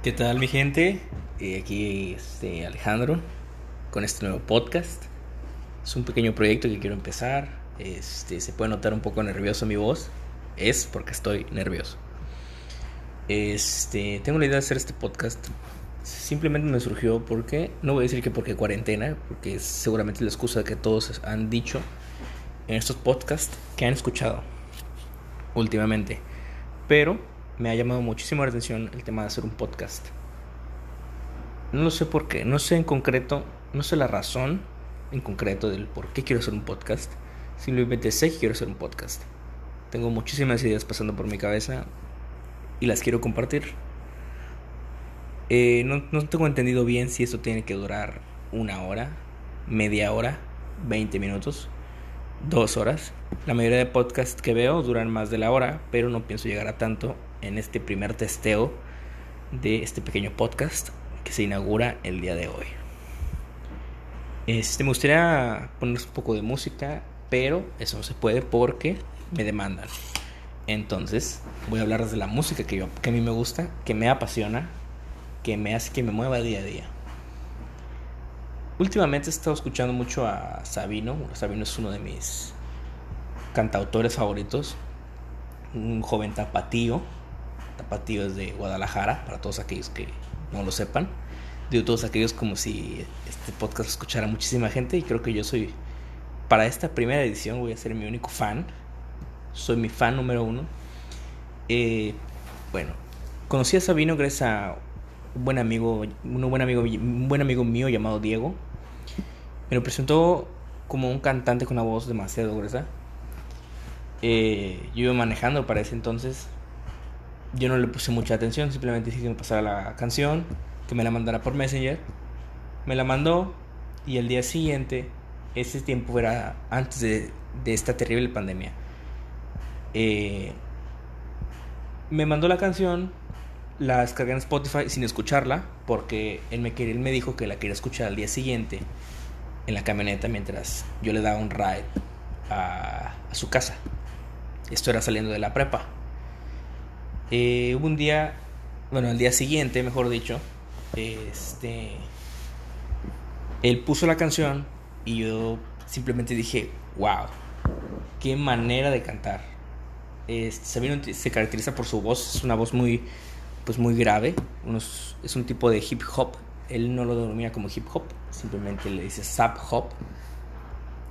¿Qué tal mi gente? Eh, aquí este Alejandro con este nuevo podcast. Es un pequeño proyecto que quiero empezar. Este, se puede notar un poco nervioso mi voz. Es porque estoy nervioso. Este, tengo la idea de hacer este podcast. Simplemente me surgió porque, no voy a decir que porque cuarentena, porque es seguramente la excusa que todos han dicho en estos podcasts que han escuchado últimamente. Pero me ha llamado muchísimo la atención el tema de hacer un podcast. No lo sé por qué, no sé en concreto, no sé la razón en concreto del por qué quiero hacer un podcast. Simplemente sé que quiero hacer un podcast. Tengo muchísimas ideas pasando por mi cabeza y las quiero compartir. Eh, no, no tengo entendido bien si esto tiene que durar una hora, media hora, 20 minutos, dos horas. La mayoría de podcasts que veo duran más de la hora, pero no pienso llegar a tanto en este primer testeo de este pequeño podcast que se inaugura el día de hoy. Este, me gustaría poner un poco de música, pero eso no se puede porque me demandan. Entonces, voy a hablar de la música que, yo, que a mí me gusta, que me apasiona, que me hace que me mueva día a día. Últimamente he estado escuchando mucho a Sabino. Sabino es uno de mis cantautores favoritos. Un joven tapatío Tapatío es de Guadalajara, para todos aquellos que no lo sepan. Digo todos aquellos como si este podcast lo escuchara muchísima gente y creo que yo soy, para esta primera edición voy a ser mi único fan. Soy mi fan número uno. Eh, bueno, conocí a Sabino gracias a un buen amigo, un buen amigo, un buen amigo mío llamado Diego. Me lo presentó como un cantante con una voz demasiado gruesa. Eh, yo iba manejando para ese entonces yo no le puse mucha atención, simplemente dije que me pasara la canción, que me la mandara por Messenger. Me la mandó y el día siguiente, ese tiempo era antes de, esta terrible pandemia. Eh, me mandó la canción, la descargué en Spotify sin escucharla, porque él me, él me dijo que la quería escuchar al día siguiente en la camioneta mientras yo le daba un ride a, a su casa. Esto era saliendo de la prepa. Eh, hubo un día, bueno, el día siguiente, mejor dicho, este, él puso la canción y yo simplemente dije, wow, qué manera de cantar. Este, se caracteriza por su voz, es una voz muy, pues muy grave, es un tipo de hip hop. Él no lo denomina como hip hop, simplemente le dice sap hop.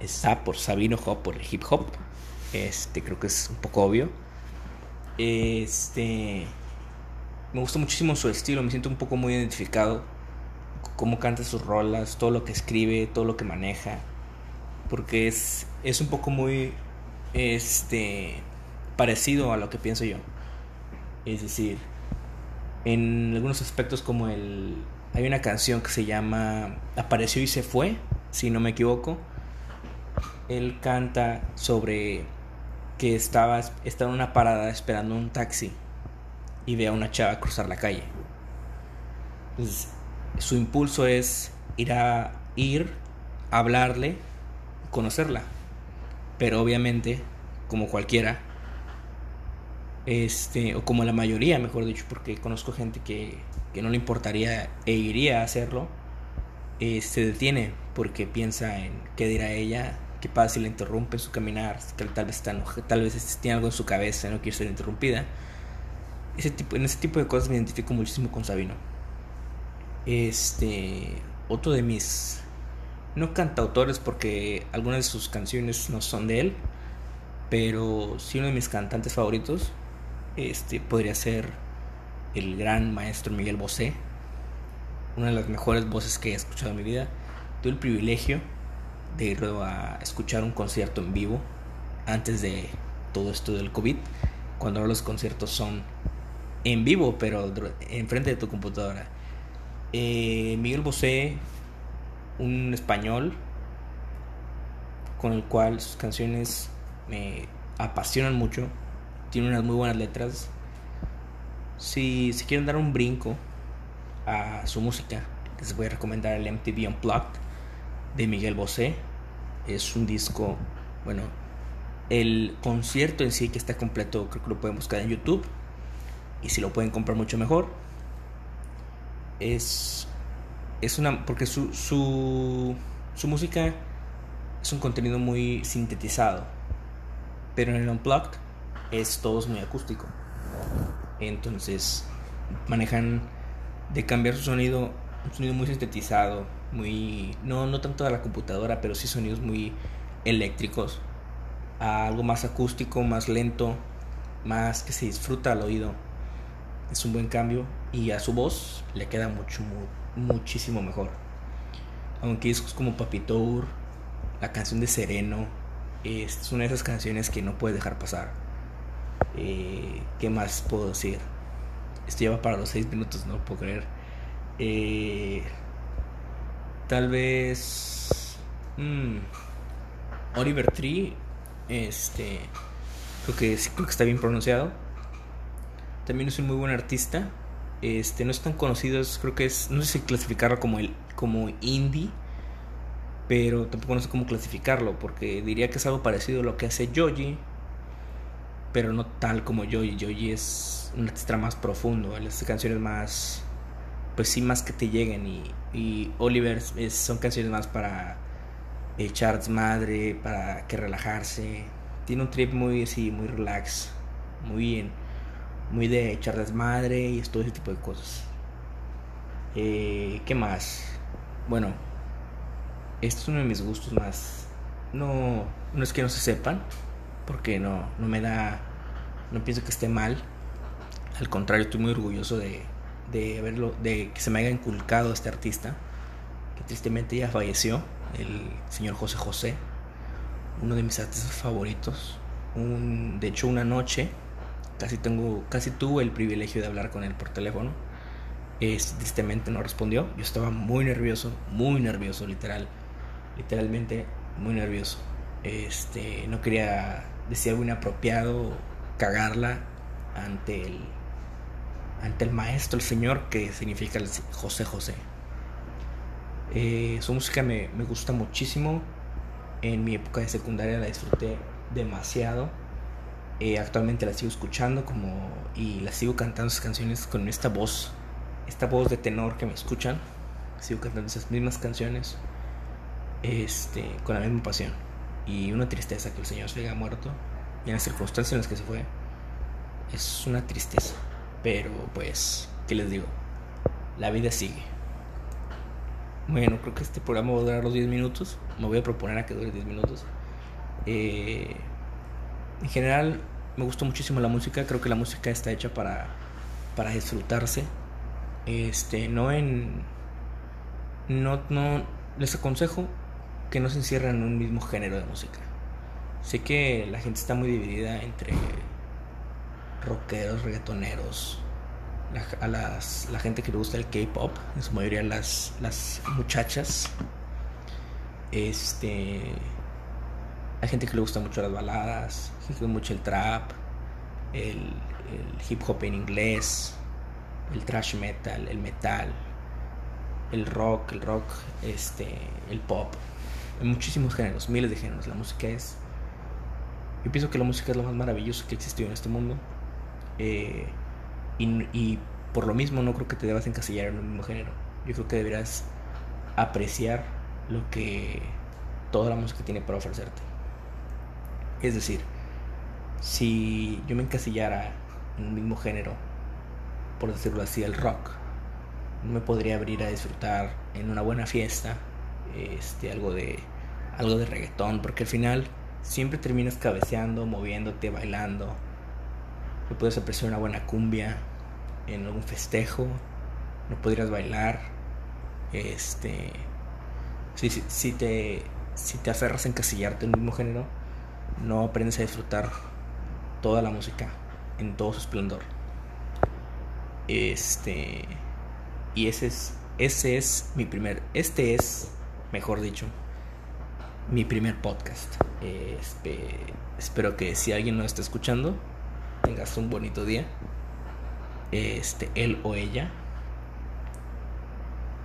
Es sap por Sabino Hop, por el hip hop. Este, creo que es un poco obvio. Este. Me gusta muchísimo su estilo, me siento un poco muy identificado. Cómo canta sus rolas, todo lo que escribe, todo lo que maneja. Porque es, es un poco muy. Este. Parecido a lo que pienso yo. Es decir, en algunos aspectos, como el. Hay una canción que se llama Apareció y se fue, si no me equivoco. Él canta sobre que estaba, estaba en una parada esperando un taxi y ve a una chava cruzar la calle. su impulso es ir a ir, hablarle, conocerla. Pero obviamente, como cualquiera, este, o como la mayoría, mejor dicho, porque conozco gente que, que no le importaría e iría a hacerlo, eh, se detiene porque piensa en qué dirá ella qué pasa si le interrumpe su caminar, tal vez está tal vez tiene algo en su cabeza, no quiere ser interrumpida. Ese tipo, en ese tipo de cosas me identifico muchísimo con Sabino. Este, otro de mis no cantautores porque algunas de sus canciones no son de él, pero sí uno de mis cantantes favoritos, este podría ser el gran maestro Miguel Bosé, una de las mejores voces que he escuchado en mi vida. Tuve el privilegio de ir a escuchar un concierto en vivo antes de todo esto del COVID, cuando los conciertos son en vivo, pero enfrente de tu computadora. Eh, Miguel Bosé, un español con el cual sus canciones me apasionan mucho, tiene unas muy buenas letras. Si, si quieren dar un brinco a su música, les voy a recomendar el MTV Unplugged de Miguel Bosé. Es un disco, bueno, el concierto en sí que está completo creo que lo pueden buscar en YouTube. Y si lo pueden comprar mucho mejor. es, es una, porque su, su, su música es un contenido muy sintetizado, pero en el Unplugged es todo muy acústico. Entonces manejan de cambiar su sonido, un sonido muy sintetizado, muy, no, no tanto a la computadora, pero sí sonidos muy eléctricos, a algo más acústico, más lento, más que se disfruta al oído. Es un buen cambio y a su voz le queda mucho, muchísimo mejor. Aunque discos como Papi Tour, la canción de Sereno, es una de esas canciones que no puedes dejar pasar. Eh, ¿Qué más puedo decir? Esto lleva para los 6 minutos, no puedo creer. Eh, tal vez. Mmm, Oliver Tree. Este. Creo que, creo que está bien pronunciado. También es un muy buen artista. Este, no es tan conocido, creo que es, no sé si clasificarlo como el como indie, pero tampoco no sé cómo clasificarlo, porque diría que es algo parecido a lo que hace Joji, pero no tal como Joji. Joji es un artista más profundo, él hace canciones más, pues sí, más que te lleguen, y, y Oliver son canciones más para echar madre, para que relajarse. Tiene un trip muy así, muy relax, muy bien muy de echar desmadre y todo ese tipo de cosas. Eh, ¿Qué más? Bueno, esto es uno de mis gustos más. No, no es que no se sepan, porque no, no me da. No pienso que esté mal. Al contrario, estoy muy orgulloso de, de verlo, de que se me haya inculcado este artista, que tristemente ya falleció, el señor José José, uno de mis artistas favoritos. Un, de hecho, una noche casi tengo, casi tuve el privilegio de hablar con él por teléfono. Es, tristemente no respondió. Yo estaba muy nervioso, muy nervioso, literal, literalmente muy nervioso. Este, no quería decir algo inapropiado, cagarla ante el, ante el maestro, el señor, que significa José José. Eh, su música me, me gusta muchísimo. En mi época de secundaria la disfruté demasiado eh, actualmente la sigo escuchando como y la sigo cantando sus canciones con esta voz, esta voz de tenor que me escuchan. Sigo cantando esas mismas canciones este, con la misma pasión. Y una tristeza que el Señor se haya muerto y en las circunstancias en las que se fue. Es una tristeza. Pero pues, ¿qué les digo? La vida sigue. Bueno, creo que este programa va a durar los 10 minutos. Me voy a proponer a que dure 10 minutos. Eh, en general, me gustó muchísimo la música, creo que la música está hecha para, para disfrutarse. Este, no en. No, no. Les aconsejo que no se encierren en un mismo género de música. Sé que la gente está muy dividida entre rockeros, reggaetoneros, la, a las, la gente que le gusta el K-pop, en su mayoría las, las muchachas. Este hay gente que le gusta mucho las baladas, gente que mucho el trap, el, hip hop en inglés, el thrash metal, el metal, el rock, el rock, este, el pop. Hay muchísimos géneros, miles de géneros. La música es. Yo pienso que la música es lo más maravilloso que existió en este mundo. Eh, y, y por lo mismo no creo que te debas encasillar en el mismo género. Yo creo que deberás apreciar lo que toda la música tiene para ofrecerte. Es decir, si yo me encasillara en un mismo género, por decirlo así, el rock, no me podría abrir a disfrutar en una buena fiesta este, algo, de, algo de reggaetón, porque al final siempre terminas cabeceando, moviéndote, bailando. No puedes apreciar una buena cumbia en algún festejo, no podrías bailar. Este, si, te, si te aferras a encasillarte en un mismo género, no aprendes a disfrutar toda la música en todo su esplendor. Este y ese es ese es mi primer este es mejor dicho mi primer podcast. Este, espero que si alguien no está escuchando tengas un bonito día. Este él o ella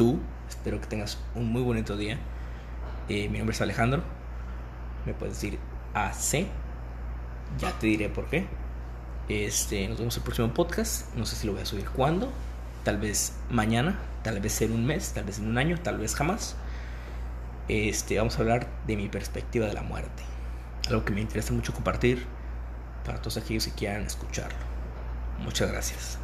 tú espero que tengas un muy bonito día. Eh, mi nombre es Alejandro. Me puedes decir AC. Ya te diré por qué. Este, nos vemos el próximo podcast. No sé si lo voy a subir cuándo. tal vez mañana, tal vez en un mes, tal vez en un año, tal vez jamás. Este, vamos a hablar de mi perspectiva de la muerte. Algo que me interesa mucho compartir para todos aquellos que quieran escucharlo. Muchas gracias.